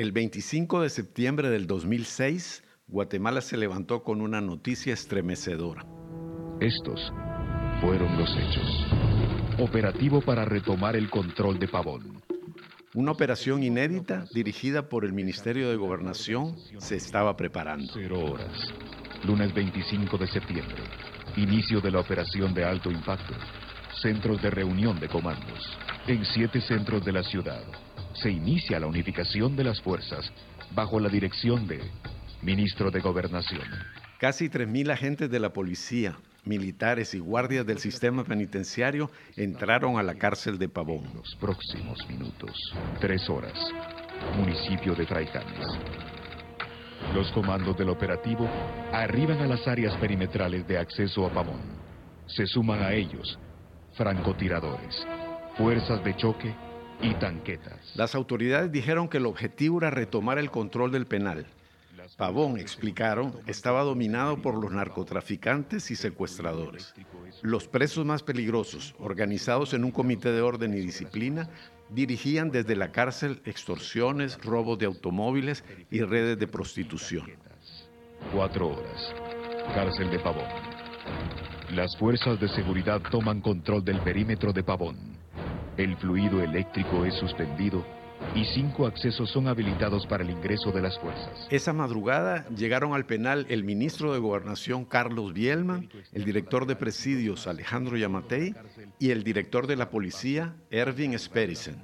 El 25 de septiembre del 2006, Guatemala se levantó con una noticia estremecedora. Estos fueron los hechos. Operativo para retomar el control de Pavón. Una operación inédita dirigida por el Ministerio de Gobernación se estaba preparando. Cero horas. Lunes 25 de septiembre. Inicio de la operación de alto impacto. Centros de reunión de comandos. En siete centros de la ciudad se inicia la unificación de las fuerzas bajo la dirección de Ministro de Gobernación. Casi 3.000 agentes de la policía, militares y guardias del sistema penitenciario entraron a la cárcel de Pavón. Los próximos minutos, tres horas, municipio de Traijanes. Los comandos del operativo arriban a las áreas perimetrales de acceso a Pavón. Se suman a ellos francotiradores, fuerzas de choque y tanquetas. Las autoridades dijeron que el objetivo era retomar el control del penal. Pavón, explicaron, estaba dominado por los narcotraficantes y secuestradores. Los presos más peligrosos, organizados en un comité de orden y disciplina, dirigían desde la cárcel extorsiones, robos de automóviles y redes de prostitución. Cuatro horas. Cárcel de Pavón. Las fuerzas de seguridad toman control del perímetro de Pavón. El fluido eléctrico es suspendido y cinco accesos son habilitados para el ingreso de las fuerzas. Esa madrugada llegaron al penal el ministro de Gobernación Carlos Bielman, el director de presidios Alejandro Yamatei y el director de la policía Ervin Sperisen.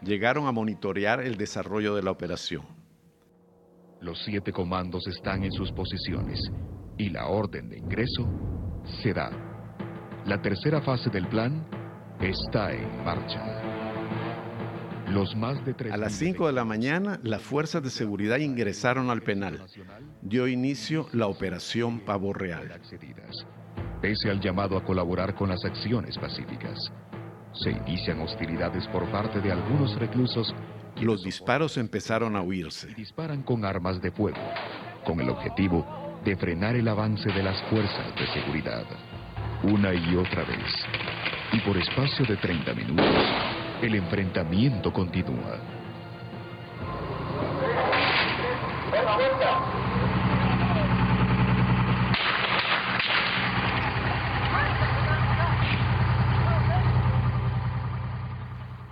Llegaron a monitorear el desarrollo de la operación. Los siete comandos están en sus posiciones y la orden de ingreso se da. La tercera fase del plan está en marcha. Los más de A las 5 de la mañana, las fuerzas de seguridad ingresaron al penal. Dio inicio la operación Pavo Real. Pese al llamado a colaborar con las acciones pacíficas, se inician hostilidades por parte de algunos reclusos. Los disparos empezaron a huirse. Disparan con armas de fuego, con el objetivo de frenar el avance de las fuerzas de seguridad. Una y otra vez. Y por espacio de 30 minutos, el enfrentamiento continúa.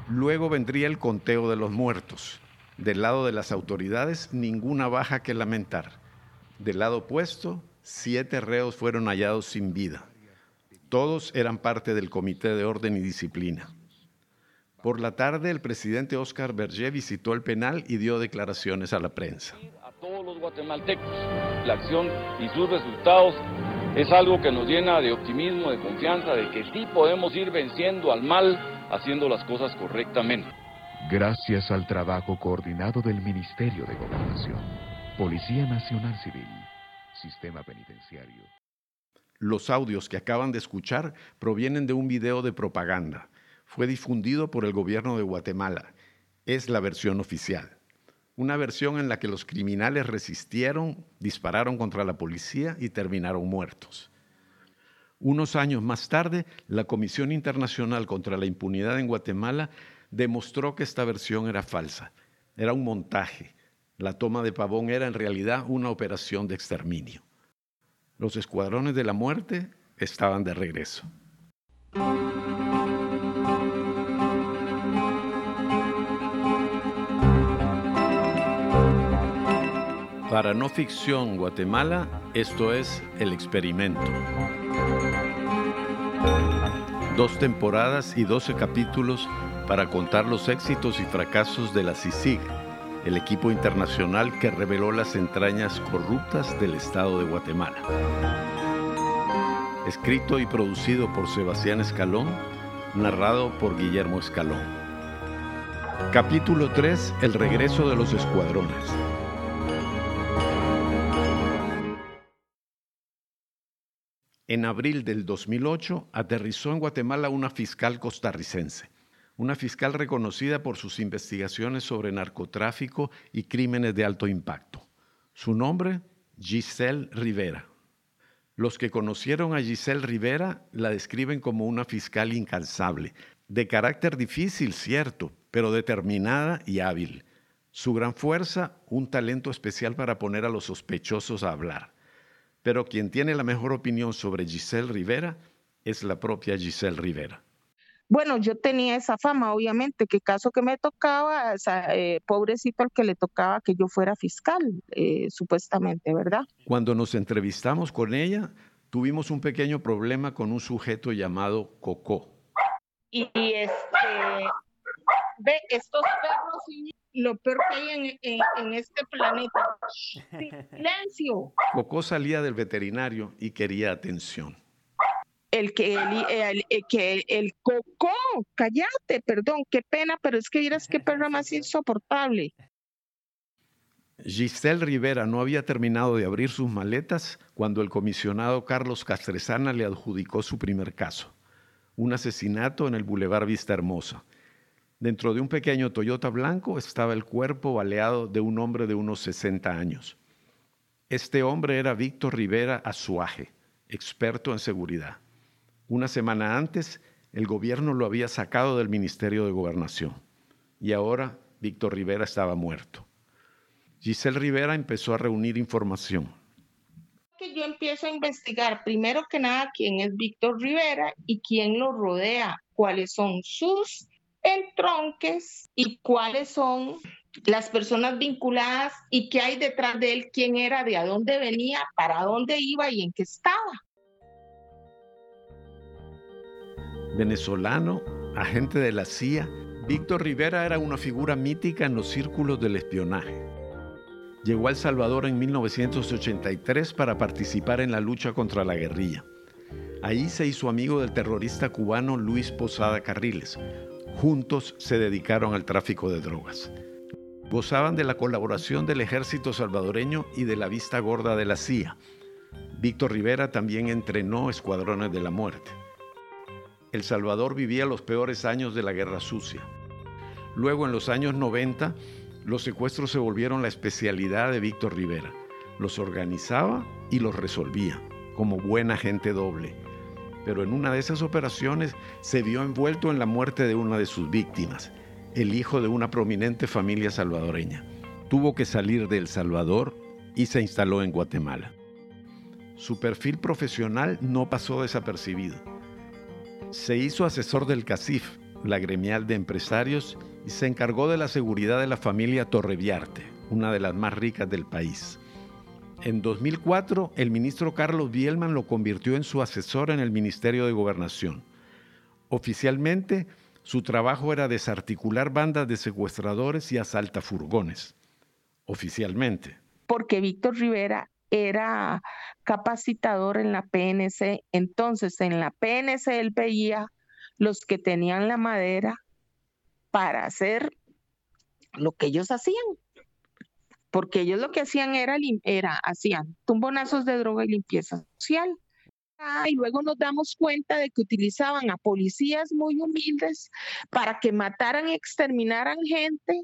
Luego vendría el conteo de los muertos. Del lado de las autoridades, ninguna baja que lamentar. Del lado opuesto, siete reos fueron hallados sin vida. Todos eran parte del Comité de Orden y Disciplina. Por la tarde, el presidente Oscar Berger visitó el penal y dio declaraciones a la prensa. A todos los guatemaltecos, la acción y sus resultados es algo que nos llena de optimismo, de confianza, de que sí podemos ir venciendo al mal haciendo las cosas correctamente. Gracias al trabajo coordinado del Ministerio de Gobernación, Policía Nacional Civil, Sistema Penitenciario. Los audios que acaban de escuchar provienen de un video de propaganda fue difundido por el gobierno de Guatemala. Es la versión oficial. Una versión en la que los criminales resistieron, dispararon contra la policía y terminaron muertos. Unos años más tarde, la Comisión Internacional contra la Impunidad en Guatemala demostró que esta versión era falsa. Era un montaje. La toma de Pavón era en realidad una operación de exterminio. Los escuadrones de la muerte estaban de regreso. Para No Ficción Guatemala, esto es El Experimento. Dos temporadas y doce capítulos para contar los éxitos y fracasos de la CICIG, el equipo internacional que reveló las entrañas corruptas del Estado de Guatemala. Escrito y producido por Sebastián Escalón, narrado por Guillermo Escalón. Capítulo 3. El regreso de los escuadrones. En abril del 2008 aterrizó en Guatemala una fiscal costarricense, una fiscal reconocida por sus investigaciones sobre narcotráfico y crímenes de alto impacto. Su nombre, Giselle Rivera. Los que conocieron a Giselle Rivera la describen como una fiscal incansable, de carácter difícil, cierto, pero determinada y hábil. Su gran fuerza, un talento especial para poner a los sospechosos a hablar. Pero quien tiene la mejor opinión sobre Giselle Rivera es la propia Giselle Rivera. Bueno, yo tenía esa fama, obviamente, que caso que me tocaba, eh, pobrecito al que le tocaba que yo fuera fiscal, eh, supuestamente, ¿verdad? Cuando nos entrevistamos con ella, tuvimos un pequeño problema con un sujeto llamado Coco. Y, este, ve, estos perros, lo peor que hay en, este planeta. Silencio. Coco salía del veterinario y quería atención el que el, que el coco, cállate, perdón, qué pena, pero es que miras qué perra más insoportable. Giselle Rivera no había terminado de abrir sus maletas cuando el comisionado Carlos Castresana le adjudicó su primer caso, un asesinato en el Boulevard Vista Hermosa. Dentro de un pequeño Toyota blanco estaba el cuerpo baleado de un hombre de unos 60 años. Este hombre era Víctor Rivera Azuaje, experto en seguridad. Una semana antes, el gobierno lo había sacado del Ministerio de Gobernación y ahora Víctor Rivera estaba muerto. Giselle Rivera empezó a reunir información. Que yo empiezo a investigar primero que nada quién es Víctor Rivera y quién lo rodea, cuáles son sus entronques y cuáles son las personas vinculadas y qué hay detrás de él, quién era, de a dónde venía, para dónde iba y en qué estaba. Venezolano, agente de la CIA, Víctor Rivera era una figura mítica en los círculos del espionaje. Llegó a El Salvador en 1983 para participar en la lucha contra la guerrilla. Ahí se hizo amigo del terrorista cubano Luis Posada Carriles. Juntos se dedicaron al tráfico de drogas. Gozaban de la colaboración del ejército salvadoreño y de la vista gorda de la CIA. Víctor Rivera también entrenó escuadrones de la muerte. El Salvador vivía los peores años de la guerra sucia. Luego, en los años 90, los secuestros se volvieron la especialidad de Víctor Rivera. Los organizaba y los resolvía, como buena gente doble. Pero en una de esas operaciones se vio envuelto en la muerte de una de sus víctimas, el hijo de una prominente familia salvadoreña. Tuvo que salir de El Salvador y se instaló en Guatemala. Su perfil profesional no pasó desapercibido se hizo asesor del CACIF, la gremial de empresarios, y se encargó de la seguridad de la familia Torreviarte, una de las más ricas del país. En 2004, el ministro Carlos Bielman lo convirtió en su asesor en el Ministerio de Gobernación. Oficialmente, su trabajo era desarticular bandas de secuestradores y furgones. Oficialmente. Porque Víctor Rivera era capacitador en la PNC. Entonces, en la PNC él veía los que tenían la madera para hacer lo que ellos hacían. Porque ellos lo que hacían era, era hacían tumbonazos de droga y limpieza social. Ah, y luego nos damos cuenta de que utilizaban a policías muy humildes para que mataran y exterminaran gente.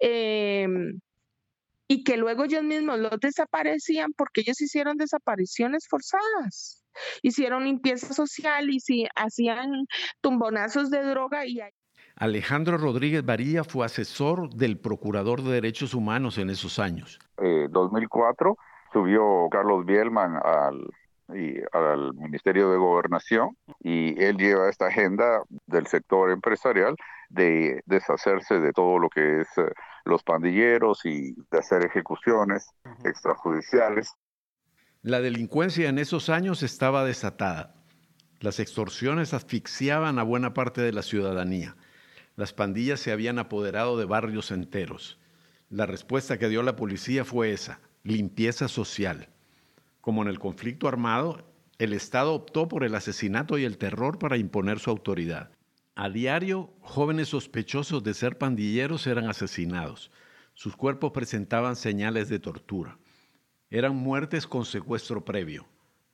Eh, y que luego ellos mismos los desaparecían porque ellos hicieron desapariciones forzadas, hicieron limpieza social y si hacían tumbonazos de droga y Alejandro Rodríguez Varía fue asesor del Procurador de Derechos Humanos en esos años. En eh, 2004 subió Carlos Bielman al, al Ministerio de Gobernación y él lleva esta agenda del sector empresarial de deshacerse de todo lo que es eh, los pandilleros y de hacer ejecuciones extrajudiciales. La delincuencia en esos años estaba desatada. Las extorsiones asfixiaban a buena parte de la ciudadanía. Las pandillas se habían apoderado de barrios enteros. La respuesta que dio la policía fue esa, limpieza social. Como en el conflicto armado, el Estado optó por el asesinato y el terror para imponer su autoridad. A diario, jóvenes sospechosos de ser pandilleros eran asesinados. Sus cuerpos presentaban señales de tortura. Eran muertes con secuestro previo,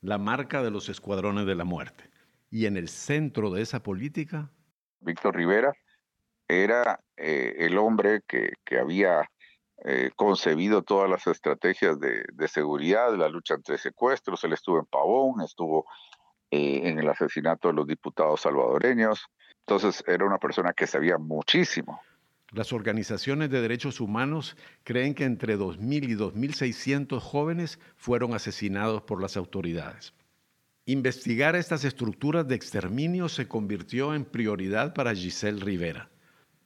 la marca de los escuadrones de la muerte. Y en el centro de esa política... Víctor Rivera era eh, el hombre que, había eh, concebido todas las estrategias de, seguridad, de la lucha entre secuestros. Él estuvo en Pavón, estuvo eh, en el asesinato de los diputados salvadoreños, entonces era una persona que sabía muchísimo. Las organizaciones de derechos humanos creen que entre 2.000 y 2.600 jóvenes fueron asesinados por las autoridades. Investigar estas estructuras de exterminio se convirtió en prioridad para Giselle Rivera.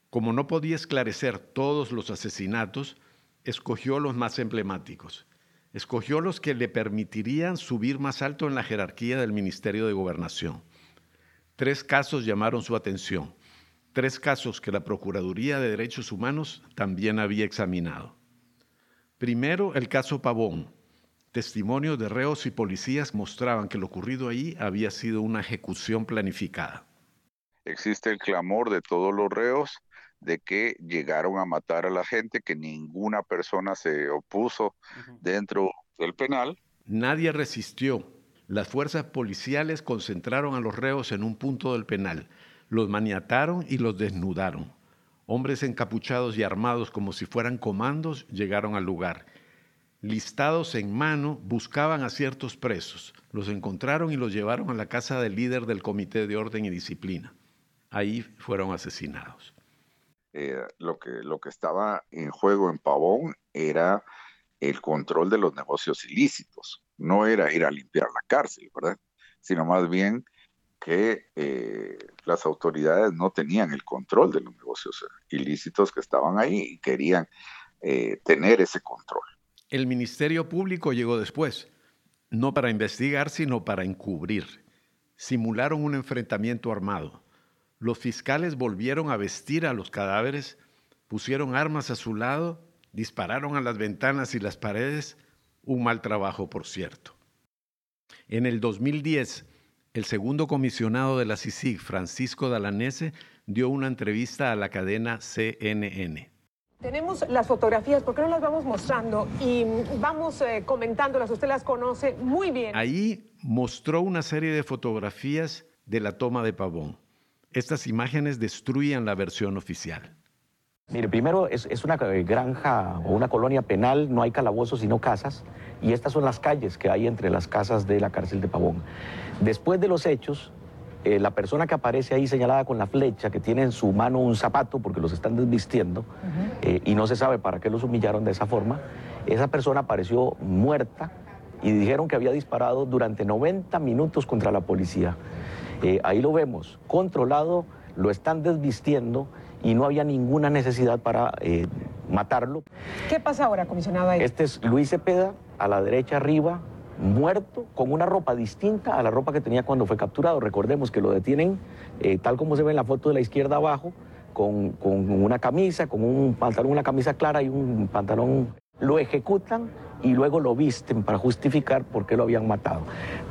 Como no podía esclarecer todos los asesinatos, escogió los más emblemáticos. Escogió los que le permitirían subir más alto en la jerarquía del Ministerio de Gobernación. Tres casos llamaron su atención tres casos que la Procuraduría de Derechos Humanos también había examinado. Primero, el caso Pavón. Testimonios de reos y policías mostraban que lo ocurrido ahí había sido una ejecución planificada. Existe el clamor de todos los reos de que llegaron a matar a la gente, que ninguna persona se opuso dentro del penal. Nadie resistió. Las fuerzas policiales concentraron a los reos en un punto del penal los maniataron y los desnudaron. Hombres encapuchados y armados como si fueran comandos llegaron al lugar. Listados en mano, buscaban a ciertos presos. Los encontraron y los llevaron a la casa del líder del Comité de Orden y Disciplina. Ahí fueron asesinados. Eh, lo, que, lo que estaba en juego en Pavón era el control de los negocios ilícitos. No era ir a limpiar la cárcel, ¿verdad? Sino más bien que eh, las autoridades no tenían el control de los negocios ilícitos que estaban ahí y querían eh, tener ese control. El Ministerio Público llegó después, no para investigar, sino para encubrir. Simularon un enfrentamiento armado. Los fiscales volvieron a vestir a los cadáveres, pusieron armas a su lado, dispararon a las ventanas y las paredes, un mal trabajo, por cierto. En el 2010, el segundo comisionado de la CICIG, Francisco Dalanese, dio una entrevista a la cadena CNN. Tenemos las fotografías, ¿por qué no las vamos mostrando? Y vamos eh, comentándolas, usted las conoce muy bien. Ahí mostró una serie de fotografías de la toma de Pavón. Estas imágenes destruían la versión oficial. Mire, primero es, es, una granja o una colonia penal, no hay calabozos sino casas, y estas son las calles que hay entre las casas de la cárcel de Pavón. Después de los hechos, eh, la persona que aparece ahí señalada con la flecha, que tiene en su mano un zapato porque los están desvistiendo eh, y no se sabe para qué los humillaron de esa forma, esa persona apareció muerta y dijeron que había disparado durante 90 minutos contra la policía. Eh, ahí lo vemos, controlado, lo están desvistiendo y no había ninguna necesidad para matarlo. ¿Qué pasa ahora, comisionado? Este es Luis Cepeda, a la derecha arriba, muerto con una ropa distinta a la ropa que tenía cuando fue capturado. Recordemos que lo detienen eh, tal como se ve en la foto de la izquierda abajo, con, una camisa, con un pantalón, una camisa clara y un pantalón. Lo ejecutan y luego lo visten para justificar por qué lo habían matado.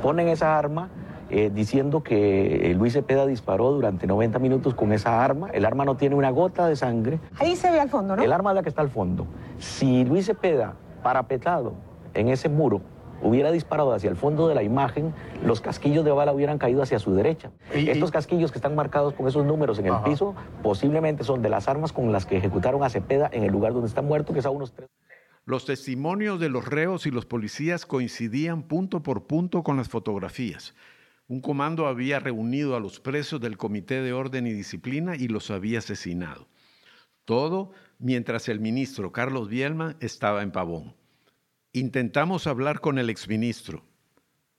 Ponen esa arma eh, diciendo que eh, Luis Cepeda disparó durante 90 minutos con esa arma. El arma no tiene una gota de sangre. Ahí se ve al fondo, ¿no? El arma es la que está al fondo. Si Luis Cepeda, parapetado en ese muro, hubiera disparado hacia el fondo de la imagen, los casquillos de bala hubieran caído hacia su derecha. Estos casquillos que están marcados con esos números en el piso posiblemente son de las armas con las que ejecutaron a Cepeda en el lugar donde está muerto, que es a unos tres. Los testimonios de los reos y los policías coincidían punto por punto con las fotografías. Un comando había reunido a los presos del Comité de Orden y Disciplina y los había asesinado. Todo mientras el ministro Carlos Bielman estaba en Pavón. Intentamos hablar con el exministro.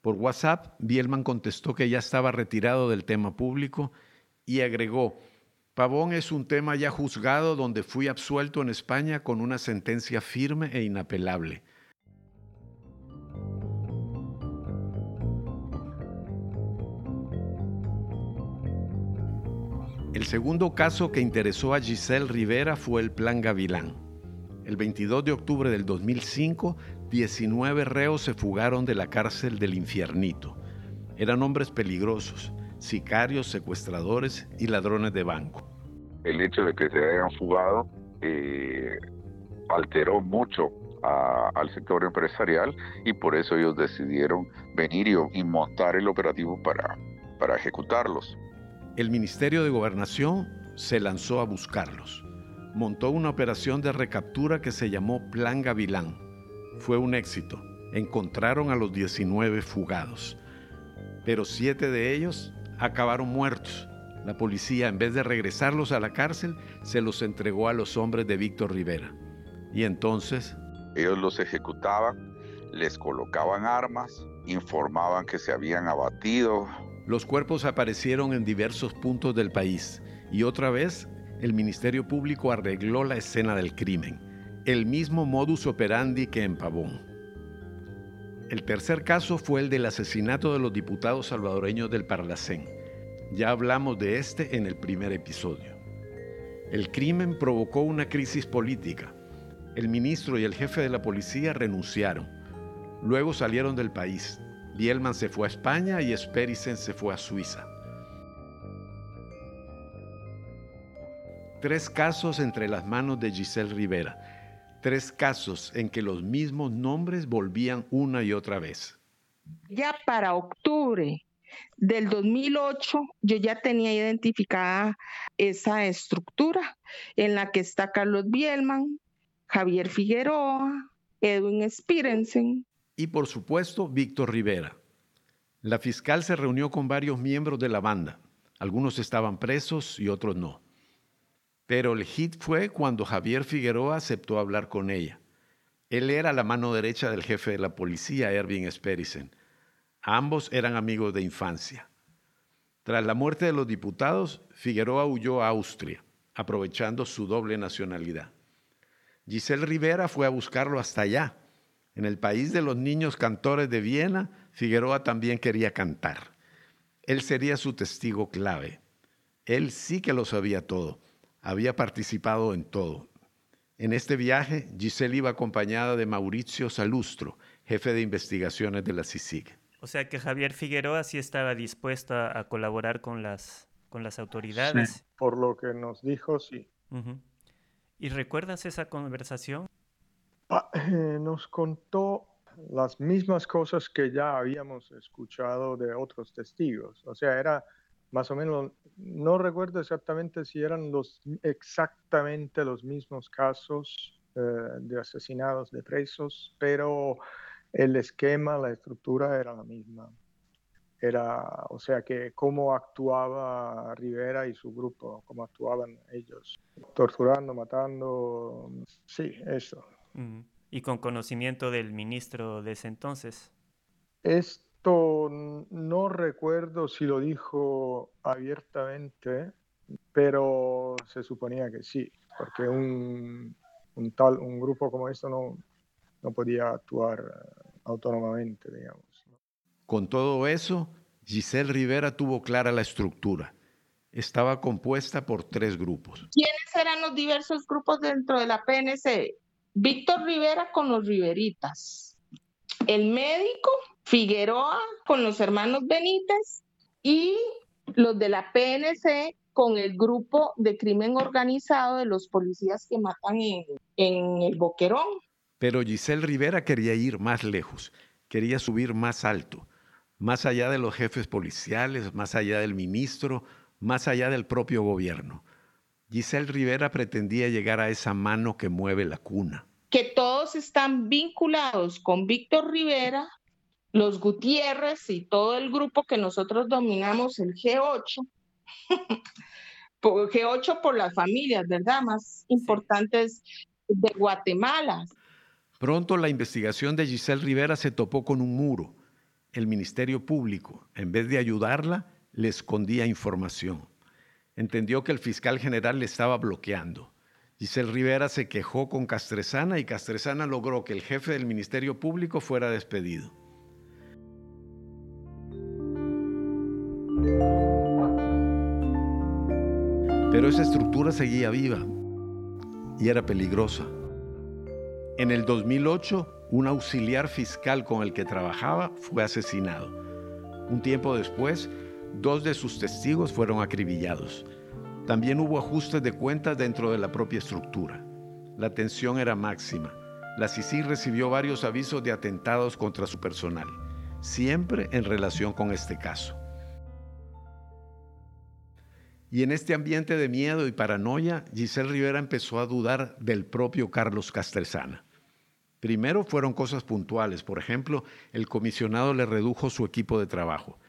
Por WhatsApp, Bielman contestó que ya estaba retirado del tema público y agregó, Pavón es un tema ya juzgado donde fui absuelto en España con una sentencia firme e inapelable. El segundo caso que interesó a Giselle Rivera fue el Plan Gavilán. El 22 de octubre del 2005, 19 reos se fugaron de la cárcel del infiernito. Eran hombres peligrosos, sicarios, secuestradores y ladrones de banco. El hecho de que se hayan fugado eh, alteró mucho al sector empresarial y por eso ellos decidieron venir y, montar el operativo para, para ejecutarlos. El Ministerio de Gobernación se lanzó a buscarlos montó una operación de recaptura que se llamó Plan Gavilán. Fue un éxito. Encontraron a los 19 fugados, pero siete de ellos acabaron muertos La policía, en vez de regresarlos a la cárcel, se los entregó a los hombres de Víctor Rivera. Y entonces... Ellos los ejecutaban, les colocaban armas, informaban que se habían abatido. Los cuerpos aparecieron en diversos puntos del país y otra vez el Ministerio Público arregló la escena del crimen, el mismo modus operandi que en Pavón. El tercer caso fue el del asesinato de los diputados salvadoreños del Parlacén. Ya hablamos de este en el primer episodio. El crimen provocó una crisis política. El ministro y el jefe de la policía renunciaron. Luego salieron del país. Bielman se fue a España y Sperisen se fue a Suiza. Tres casos entre las manos de Giselle Rivera. Tres casos en que los mismos nombres volvían una y otra vez. Ya para octubre del 2008 yo ya tenía identificada esa estructura en la que está Carlos Bielman, Javier Figueroa, Edwin Spirensen. Y por supuesto, Víctor Rivera. La fiscal se reunió con varios miembros de la banda. Algunos estaban presos y otros no. Pero el hit fue cuando Javier Figueroa aceptó hablar con ella. Él era la mano derecha del jefe de la policía, Erwin Sperisen. Ambos eran amigos de infancia. Tras la muerte de los diputados, Figueroa huyó a Austria, aprovechando su doble nacionalidad. Giselle Rivera fue a buscarlo hasta allá. En el país de los niños cantores de Viena, Figueroa también quería cantar. Él sería su testigo clave. Él sí que lo sabía todo había participado en todo. En este viaje, Giselle iba acompañada de Mauricio Salustro, jefe de investigaciones de la CICIG. O sea que Javier Figueroa sí estaba dispuesto a, colaborar con las, con las autoridades. por lo que nos dijo, sí. ¿Y recuerdas esa conversación? Ah, eh, nos contó las mismas cosas que ya habíamos escuchado de otros testigos. O sea, era más o menos, no recuerdo exactamente si eran los, exactamente los mismos casos eh, de asesinados de presos, pero el esquema, la estructura era la misma. Era, o sea, que cómo actuaba Rivera y su grupo, cómo actuaban ellos, torturando, matando, sí, eso. ¿Y con conocimiento del ministro de ese entonces? Es no recuerdo si lo dijo abiertamente, pero se suponía que sí, porque un, tal, un grupo como esto no, no podía actuar eh, autónomamente, digamos. Con todo eso, Giselle Rivera tuvo clara la estructura. Estaba compuesta por tres grupos. ¿Quiénes eran los diversos grupos dentro de la PNC? Víctor Rivera con los Riveritas, el médico Figueroa con los hermanos Benítez y los de la PNC con el grupo de crimen organizado de los policías que matan en, el Boquerón. Pero Giselle Rivera quería ir más lejos, quería subir más alto, más allá de los jefes policiales, más allá del ministro, más allá del propio gobierno. Giselle Rivera pretendía llegar a esa mano que mueve la cuna. Que todos están vinculados con Víctor Rivera los Gutiérrez y todo el grupo que nosotros dominamos, el G8, G8 por las familias, ¿verdad? Más importantes de Guatemala. Pronto la investigación de Giselle Rivera se topó con un muro. El Ministerio Público, en vez de ayudarla, le escondía información. Entendió que el fiscal general le estaba bloqueando. Giselle Rivera se quejó con Castresana y Castresana logró que el jefe del Ministerio Público fuera despedido. Pero esa estructura seguía viva y era peligrosa. En el 2008, un auxiliar fiscal con el que trabajaba fue asesinado. Un tiempo después, dos de sus testigos fueron acribillados. También hubo ajustes de cuentas dentro de la propia estructura. La tensión era máxima. La CICI recibió varios avisos de atentados contra su personal, siempre en relación con este caso. Y en este ambiente de miedo y paranoia, Giselle Rivera empezó a dudar del propio Carlos Castresana. Primero fueron cosas puntuales, por ejemplo, el comisionado le redujo su equipo de trabajo.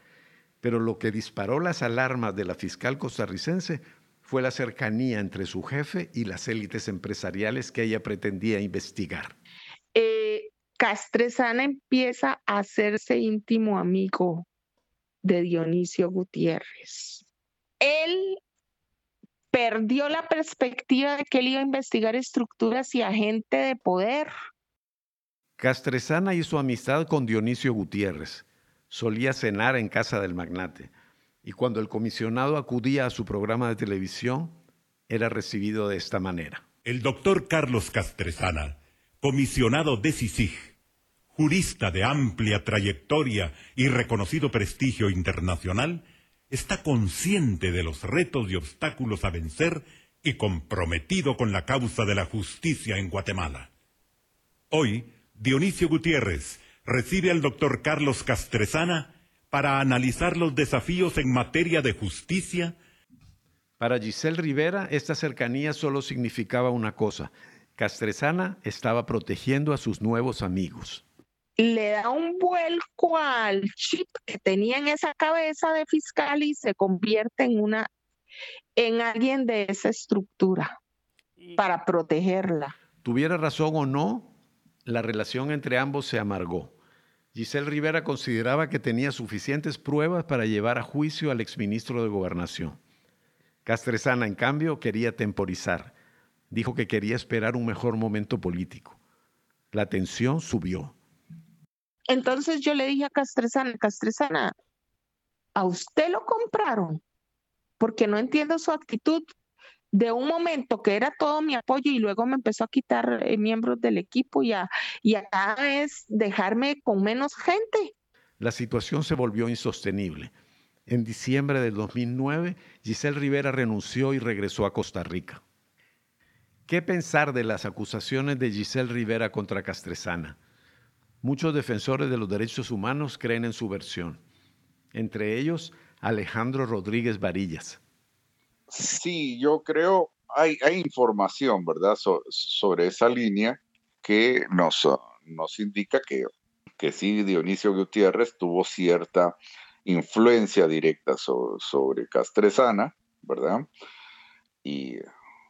Pero lo que disparó las alarmas de la fiscal costarricense fue la cercanía entre su jefe y las élites empresariales que ella pretendía investigar. Eh, Castresana empieza a hacerse íntimo amigo de Dionisio Gutiérrez. Él perdió la perspectiva de que él iba a investigar estructuras y agente de poder. Castresana hizo amistad con Dionisio Gutiérrez. Solía cenar en casa del magnate y cuando el comisionado acudía a su programa de televisión, era recibido de esta manera. El doctor Carlos Castresana, comisionado de CICIG, jurista de amplia trayectoria y reconocido prestigio internacional, está consciente de los retos y obstáculos a vencer y comprometido con la causa de la justicia en Guatemala. Hoy, Dionisio Gutiérrez recibe al doctor Carlos Castresana para analizar los desafíos en materia de justicia. Para Giselle Rivera, esta cercanía solo significaba una cosa. Castresana estaba protegiendo a sus nuevos amigos le da un vuelco al chip que tenía en esa cabeza de fiscal y se convierte en una en alguien de esa estructura para protegerla. Tuviera razón o no, la relación entre ambos se amargó. Giselle Rivera consideraba que tenía suficientes pruebas para llevar a juicio al exministro de Gobernación. Castresana, en cambio, quería temporizar. Dijo que quería esperar un mejor momento político. La tensión subió. Entonces yo le dije a Castresana, Castresana, a usted lo compraron, porque no entiendo su actitud de un momento que era todo mi apoyo y luego me empezó a quitar eh, miembros del equipo y, a, y acá es dejarme con menos gente. La situación se volvió insostenible. En diciembre del 2009, Giselle Rivera renunció y regresó a Costa Rica. ¿Qué pensar de las acusaciones de Giselle Rivera contra Castresana? Muchos defensores de los derechos humanos creen en su versión, entre ellos Alejandro Rodríguez Varillas. Sí, yo creo, hay, hay información, ¿verdad?, sobre esa línea que nos, nos indica que, que sí, Dionisio Gutiérrez tuvo cierta influencia directa sobre Castresana, ¿verdad? Y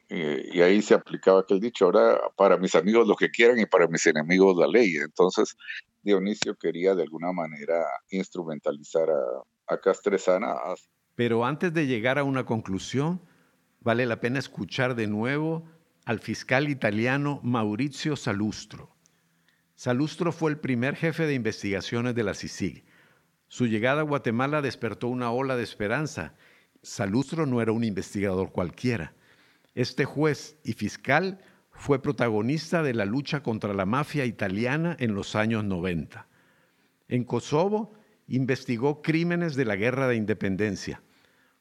y ahí se aplicaba aquel dicho, ahora para mis amigos lo que quieran y para mis enemigos la ley. Entonces Dionisio quería de alguna manera instrumentalizar a, a Castresana. Pero antes de llegar a una conclusión, vale la pena escuchar de nuevo al fiscal italiano Maurizio Salustro. Salustro fue el primer jefe de investigaciones de la CICIG. Su llegada a Guatemala despertó una ola de esperanza. Salustro no era un investigador cualquiera este juez y fiscal fue protagonista de la lucha contra la mafia italiana en los años 90. En Kosovo investigó crímenes de la guerra de independencia.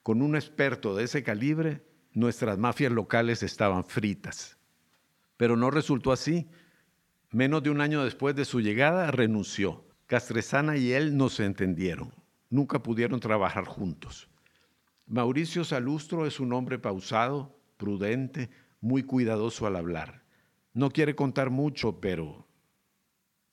Con un experto de ese calibre, nuestras mafias locales estaban fritas. Pero no resultó así. Menos de un año después de su llegada, renunció. Castresana y él no se entendieron. Nunca pudieron trabajar juntos. Mauricio Salustro es un hombre pausado, prudente, muy cuidadoso al hablar. No quiere contar mucho, pero...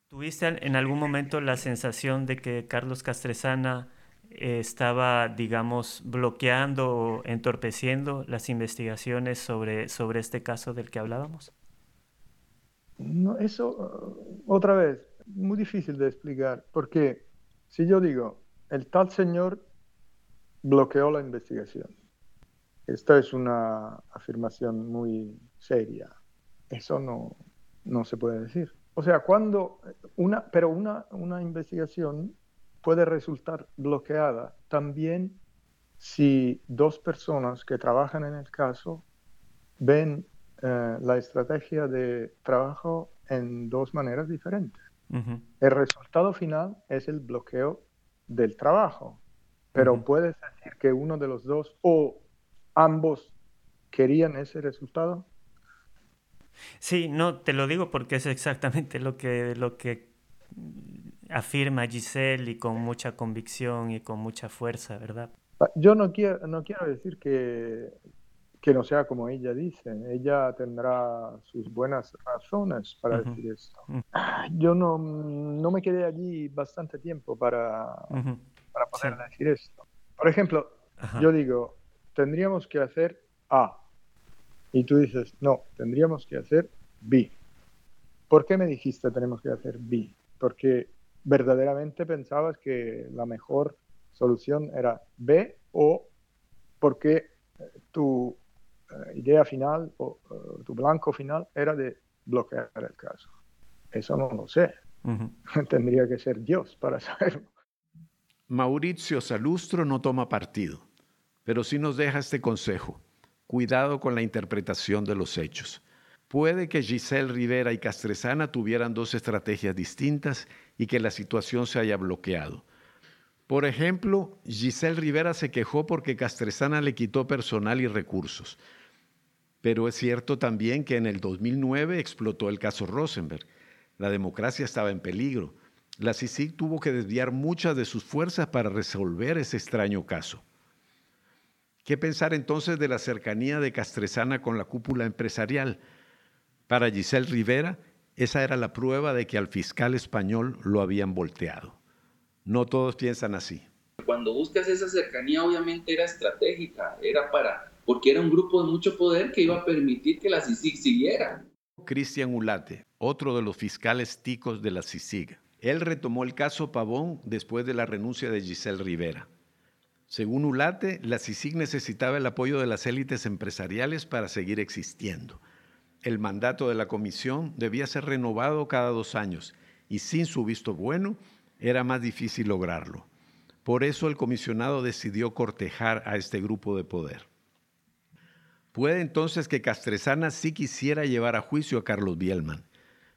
¿Tuviste en algún momento la sensación de que Carlos Castresana estaba, digamos, bloqueando o entorpeciendo las investigaciones sobre, sobre este caso del que hablábamos? No, eso, uh, otra vez, muy difícil de explicar, porque si yo digo, el tal señor bloqueó la investigación, esta es una afirmación muy seria. Eso no, no se puede decir. O sea, cuando una, pero una, una investigación puede resultar bloqueada también si dos personas que trabajan en el caso ven eh, la estrategia de trabajo en dos maneras diferentes. El resultado final es el bloqueo del trabajo, pero puedes decir que uno de los dos o ambos querían ese resultado? Sí, no, te lo digo porque es exactamente lo que, lo que afirma Giselle y con mucha convicción y con mucha fuerza, ¿verdad? Ah, yo no quiero, no quiero decir que, que no sea como ella dice. Ella tendrá sus buenas razones para decir esto. Yo no, no me quedé allí bastante tiempo para, para poner a decir esto. Por ejemplo, yo digo, tendríamos que hacer A. Y tú dices, no, tendríamos que hacer B. ¿Por qué me dijiste tenemos que hacer B? Porque verdaderamente pensabas que la mejor solución era B o porque eh, tu eh, idea final o eh, tu blanco final era de bloquear el caso. Eso no lo sé. Tendría que ser Dios para saberlo. Mauricio Salustro no toma partido, pero sí nos deja este consejo. Cuidado con la interpretación de los hechos. Puede que Giselle Rivera y Castresana tuvieran dos estrategias distintas y que la situación se haya bloqueado. Por ejemplo, Giselle Rivera se quejó porque Castresana le quitó personal y recursos. Pero es cierto también que en el 2009 explotó el caso Rosenberg. La democracia estaba en peligro. La CICIG tuvo que desviar muchas de sus fuerzas para resolver ese extraño caso. ¿Qué pensar entonces de la cercanía de Castresana con la cúpula empresarial? Para Giselle Rivera, esa era la prueba de que al fiscal español lo habían volteado. No todos piensan así. Cuando buscas esa cercanía, obviamente era estratégica, era para, porque era un grupo de mucho poder que iba a permitir que la CICIG siguiera. Cristian Ulate, otro de los fiscales ticos de la CICIG. Él retomó el caso Pavón después de la renuncia de Giselle Rivera. Según Ulate, la CICIG necesitaba el apoyo de las élites empresariales para seguir existiendo el mandato de la comisión debía ser renovado cada dos años y sin su visto bueno era más difícil lograrlo. Por eso el comisionado decidió cortejar a este grupo de poder. Puede entonces que Castresana sí quisiera llevar a juicio a Carlos Bielman,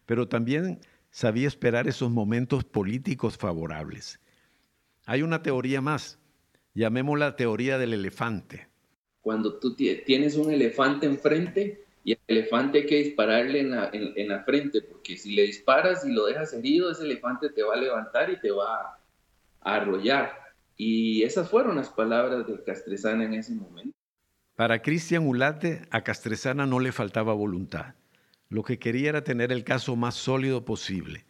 pero también sabía esperar esos momentos políticos favorables. Hay una teoría más, llamémosla teoría del elefante. Cuando tú tienes un elefante enfrente, y el elefante hay que dispararle en la, en, la, frente, porque si le disparas y lo dejas herido, ese elefante te va a levantar y te va a, arrollar. Y esas fueron las palabras de Castresana en ese momento. Para Cristian Ulate, a Castresana no le faltaba voluntad. Lo que quería era tener el caso más sólido posible.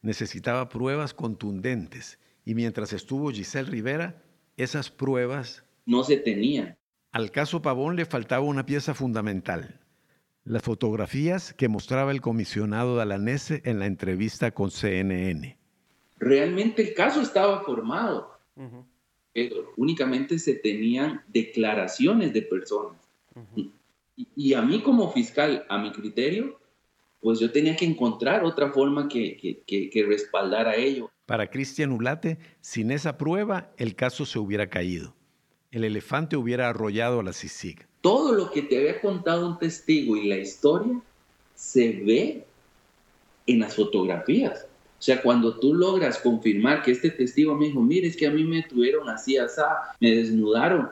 Necesitaba pruebas contundentes. Y mientras estuvo Giselle Rivera, esas pruebas... No se tenían. Al caso Pavón le faltaba una pieza fundamental, las fotografías que mostraba el comisionado Dalanese en la entrevista con CNN. Realmente el caso estaba formado, pero únicamente se tenían declaraciones de personas. y, a mí como fiscal, a mi criterio, pues yo tenía que encontrar otra forma que, que, que respaldara ello. Para Cristian Ulate, sin esa prueba, el caso se hubiera caído. El elefante hubiera arrollado a la CICIG todo lo que te había contado un testigo y la historia se ve en las fotografías. O sea, cuando tú logras confirmar que este testigo me dijo, mire, es que a mí me tuvieron así, así, me desnudaron.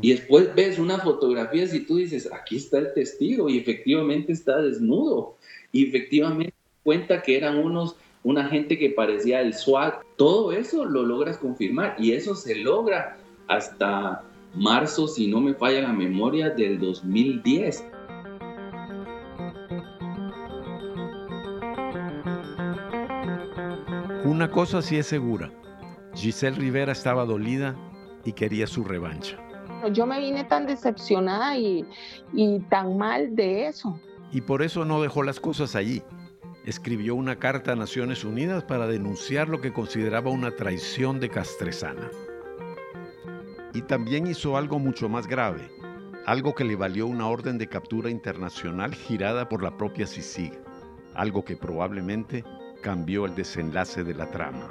Y después ves una fotografía y tú dices, aquí está el testigo y efectivamente está desnudo. Y efectivamente cuenta que eran unos, una gente que parecía el SWAT. Todo eso lo logras confirmar y eso se logra hasta marzo, si no me falla la memoria, del 2010. Una cosa sí es segura, Giselle Rivera estaba dolida y quería su revancha. Yo me vine tan decepcionada y, y tan mal de eso. Y por eso no dejó las cosas allí. Escribió una carta a Naciones Unidas para denunciar lo que consideraba una traición de Castresana. Y también hizo algo mucho más grave, algo que le valió una orden de captura internacional girada por la propia CICIG, algo que probablemente cambió el desenlace de la trama.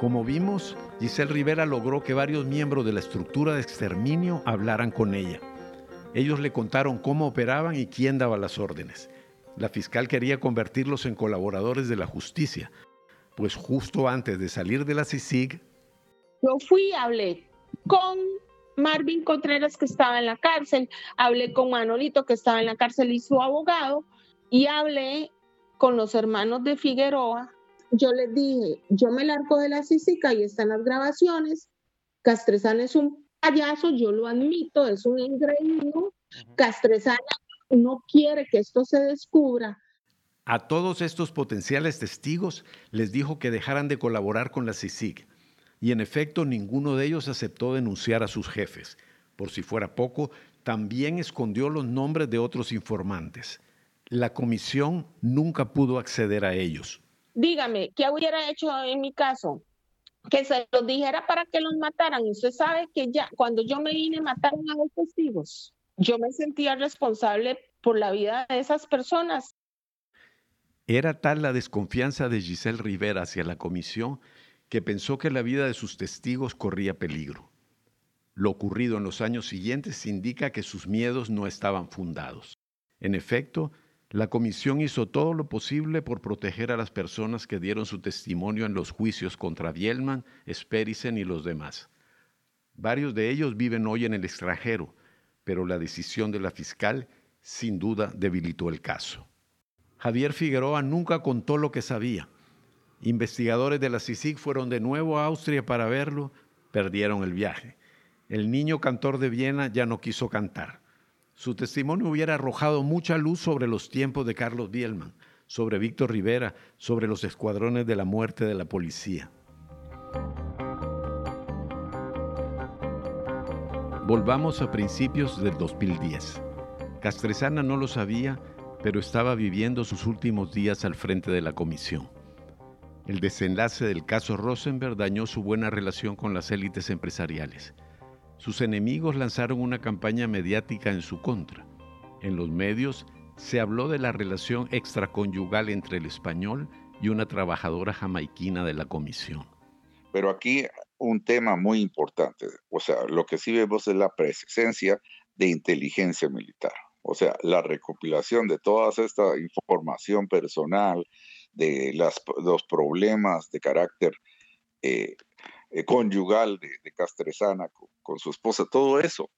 Como vimos, Giselle Rivera logró que varios miembros de la estructura de exterminio hablaran con ella. Ellos le contaron cómo operaban y quién daba las órdenes. La fiscal quería convertirlos en colaboradores de la justicia, pues justo antes de salir de la CICIG, yo fui hablé con Marvin Contreras, que estaba en la cárcel, hablé con Manolito, que estaba en la cárcel y su abogado, y hablé con los hermanos de Figueroa. Yo les dije, yo me largo de la CICICA y están las grabaciones. Castresana es un payaso, yo lo admito, es un engreído. Castresana no quiere que esto se descubra. A todos estos potenciales testigos les dijo que dejaran de colaborar con la CICIG y en efecto ninguno de ellos aceptó denunciar a sus jefes. Por si fuera poco, también escondió los nombres de otros informantes. La comisión nunca pudo acceder a ellos. Dígame, ¿qué hubiera hecho en mi caso? Que se los dijera para que los mataran. Usted sabe que ya cuando yo me vine mataron a los testigos. Yo me sentía responsable por la vida de esas personas. Era tal la desconfianza de Giselle Rivera hacia la comisión que pensó que la vida de sus testigos corría peligro. Lo ocurrido en los años siguientes indica que sus miedos no estaban fundados. En efecto, la comisión hizo todo lo posible por proteger a las personas que dieron su testimonio en los juicios contra Bielman, Sperisen y los demás. Varios de ellos viven hoy en el extranjero, pero la decisión de la fiscal sin duda debilitó el caso. Javier Figueroa nunca contó lo que sabía. Investigadores de la CICIG fueron de nuevo a Austria para verlo, perdieron el viaje. El niño cantor de Viena ya no quiso cantar. Su testimonio hubiera arrojado mucha luz sobre los tiempos de Carlos Bielman, sobre Víctor Rivera, sobre los escuadrones de la muerte de la policía. Volvamos a principios del 2010. Castresana no lo sabía, pero estaba viviendo sus últimos días al frente de la comisión. El desenlace del caso Rosenberg dañó su buena relación con las élites empresariales. Sus enemigos lanzaron una campaña mediática en su contra. En los medios se habló de la relación extraconyugal entre el español y una trabajadora jamaiquina de la comisión. Pero aquí un tema muy importante, o sea, lo que sí vemos es la presencia de inteligencia militar. O sea, la recopilación de toda esta información personal, de los problemas de carácter eh, eh, conyugal de, Castresana con, su esposa, todo eso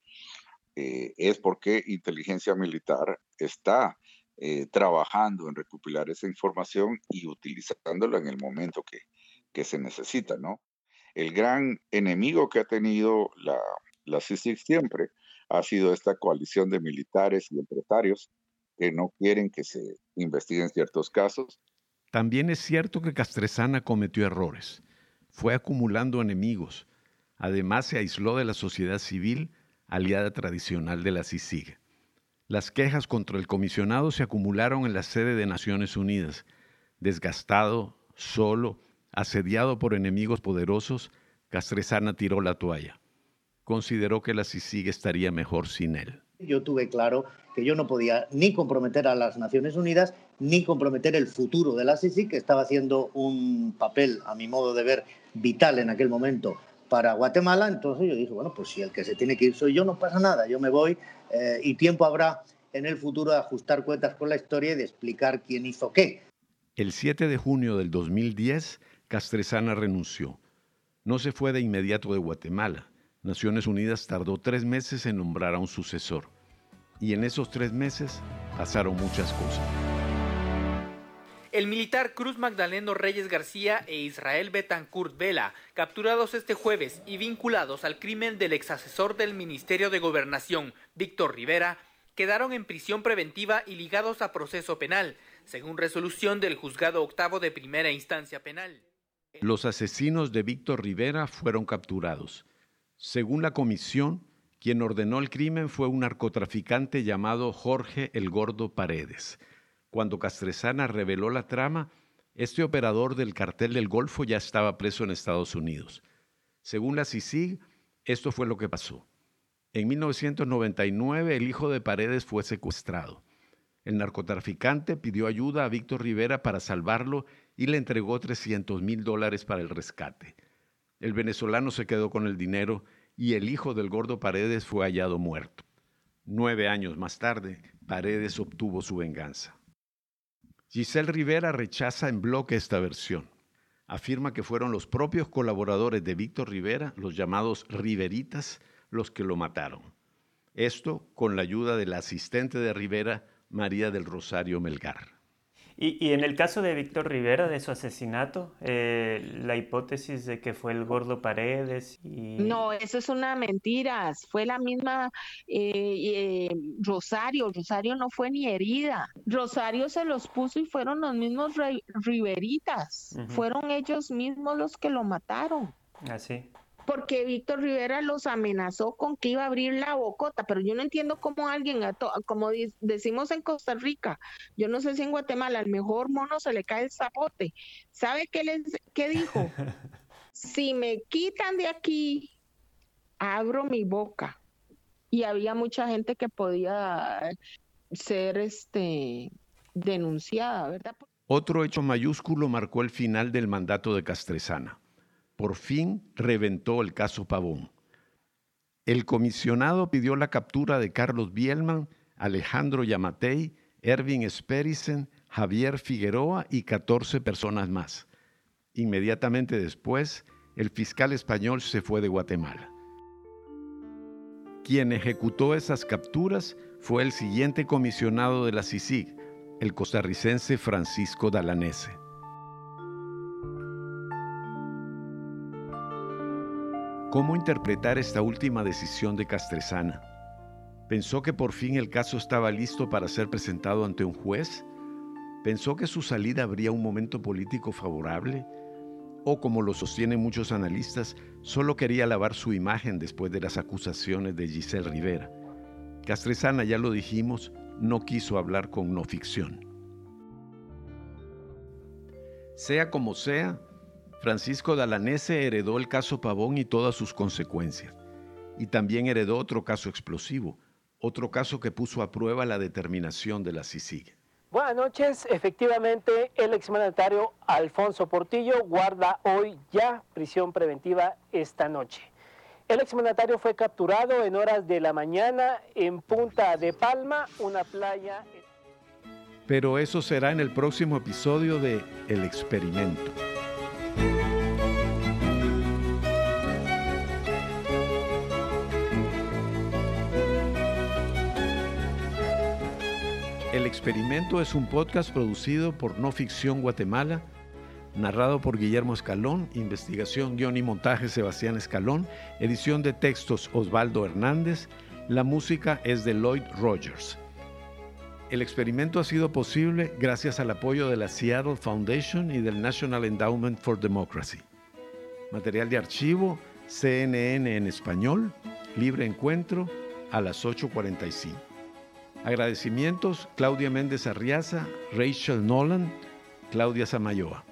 eh, es porque inteligencia militar está trabajando en recopilar esa información y utilizándola en el momento que, que se necesita, ¿no? El gran enemigo que ha tenido la, la CICIG siempre ha sido esta coalición de militares y empresarios que no quieren que se investiguen ciertos casos. También es cierto que Castresana cometió errores, fue acumulando enemigos, además se aisló de la sociedad civil, aliada tradicional de la CICIG. Las quejas contra el comisionado se acumularon en la sede de Naciones Unidas. Desgastado, solo, asediado por enemigos poderosos, Castresana tiró la toalla consideró que la CICIG estaría mejor sin él. Yo tuve claro que yo no podía ni comprometer a las Naciones Unidas ni comprometer el futuro de la CICIG, que estaba haciendo un papel, a mi modo de ver, vital en aquel momento para Guatemala. Entonces yo dije, bueno, pues si el que se tiene que ir soy yo, no pasa nada, yo me voy eh, y tiempo habrá en el futuro de ajustar cuentas con la historia y de explicar quién hizo qué. El 7 de junio del 2010, Castresana renunció. No se fue de inmediato de Guatemala Naciones Unidas tardó tres meses en nombrar a un sucesor. Y en esos tres meses pasaron muchas cosas. El militar Cruz Magdaleno Reyes García e Israel Betancourt Vela, capturados este jueves y vinculados al crimen del exasesor del Ministerio de Gobernación, Víctor Rivera, quedaron en prisión preventiva y ligados a proceso penal, según resolución del Juzgado Octavo de Primera Instancia Penal. Los asesinos de Víctor Rivera fueron capturados según la comisión, quien ordenó el crimen fue un narcotraficante llamado Jorge el Gordo Paredes. Cuando Castresana reveló la trama, este operador del cartel del Golfo ya estaba preso en Estados Unidos. Según la CICIG, esto fue lo que pasó. En 1999 el hijo de Paredes fue secuestrado. El narcotraficante pidió ayuda a Víctor Rivera para salvarlo y le entregó 300 mil dólares para el rescate. El venezolano se quedó con el dinero y el hijo del gordo Paredes fue hallado muerto. Nueve años más tarde, Paredes obtuvo su venganza. Giselle Rivera rechaza en bloque esta versión. Afirma que fueron los propios colaboradores de Víctor Rivera, los llamados Riveritas, los que lo mataron. Esto con la ayuda de la asistente de Rivera, María del Rosario Melgar. Y, en el caso de Víctor Rivera, de su asesinato, eh, la hipótesis de que fue el gordo Paredes y... No, eso es una mentira. Fue la misma eh, eh, Rosario. Rosario no fue ni herida. Rosario se los puso y fueron los mismos Riveritas. Fueron ellos mismos los que lo mataron. Así. Porque Víctor Rivera los amenazó con que iba a abrir la bocota, pero yo no entiendo cómo alguien, como decimos en Costa Rica, yo no sé si en Guatemala al mejor mono se le cae el zapote. ¿Sabe qué, les, qué dijo? si me quitan de aquí, abro mi boca. Y había mucha gente que podía ser este denunciada, ¿verdad? Otro hecho mayúsculo marcó el final del mandato de Castresana. Por fin reventó el caso Pavón. El comisionado pidió la captura de Carlos Bielman, Alejandro Yamatei, Ervin Sperisen, Javier Figueroa y 14 personas más. Inmediatamente después, el fiscal español se fue de Guatemala. Quien ejecutó esas capturas fue el siguiente comisionado de la CICIG, el costarricense Francisco Dalanese. ¿Cómo interpretar esta última decisión de Castresana? ¿Pensó que por fin el caso estaba listo para ser presentado ante un juez? ¿Pensó que su salida habría un momento político favorable? ¿O como lo sostienen muchos analistas, solo quería lavar su imagen después de las acusaciones de Giselle Rivera? Castresana, ya lo dijimos, no quiso hablar con no ficción. Sea como sea, Francisco Dalanese heredó el caso Pavón y todas sus consecuencias. Y también heredó otro caso explosivo, otro caso que puso a prueba la determinación de la CICIG. Buenas noches. Efectivamente, el exmandatario Alfonso Portillo guarda hoy ya prisión preventiva esta noche. El exmandatario fue capturado en horas de la mañana en Punta de Palma, una playa. Pero eso será en el próximo episodio de El Experimento. El Experimento es un podcast producido por No Ficción Guatemala narrado por Guillermo Escalón, investigación, guion y montaje Sebastián Escalón, edición de textos Osvaldo Hernández, la música es de Lloyd Rogers. El experimento ha sido posible gracias al apoyo de la Seattle Foundation y del National Endowment for Democracy. Material de archivo, CNN en español, libre encuentro a las 8.45. Agradecimientos, Claudia Méndez Arriaza, Rachel Nolan, Claudia Samayoa.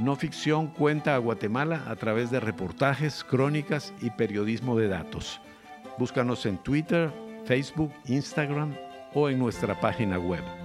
No Ficción cuenta a Guatemala a través de reportajes, crónicas y periodismo de datos. Búscanos en Twitter, Facebook, Instagram o en nuestra página web.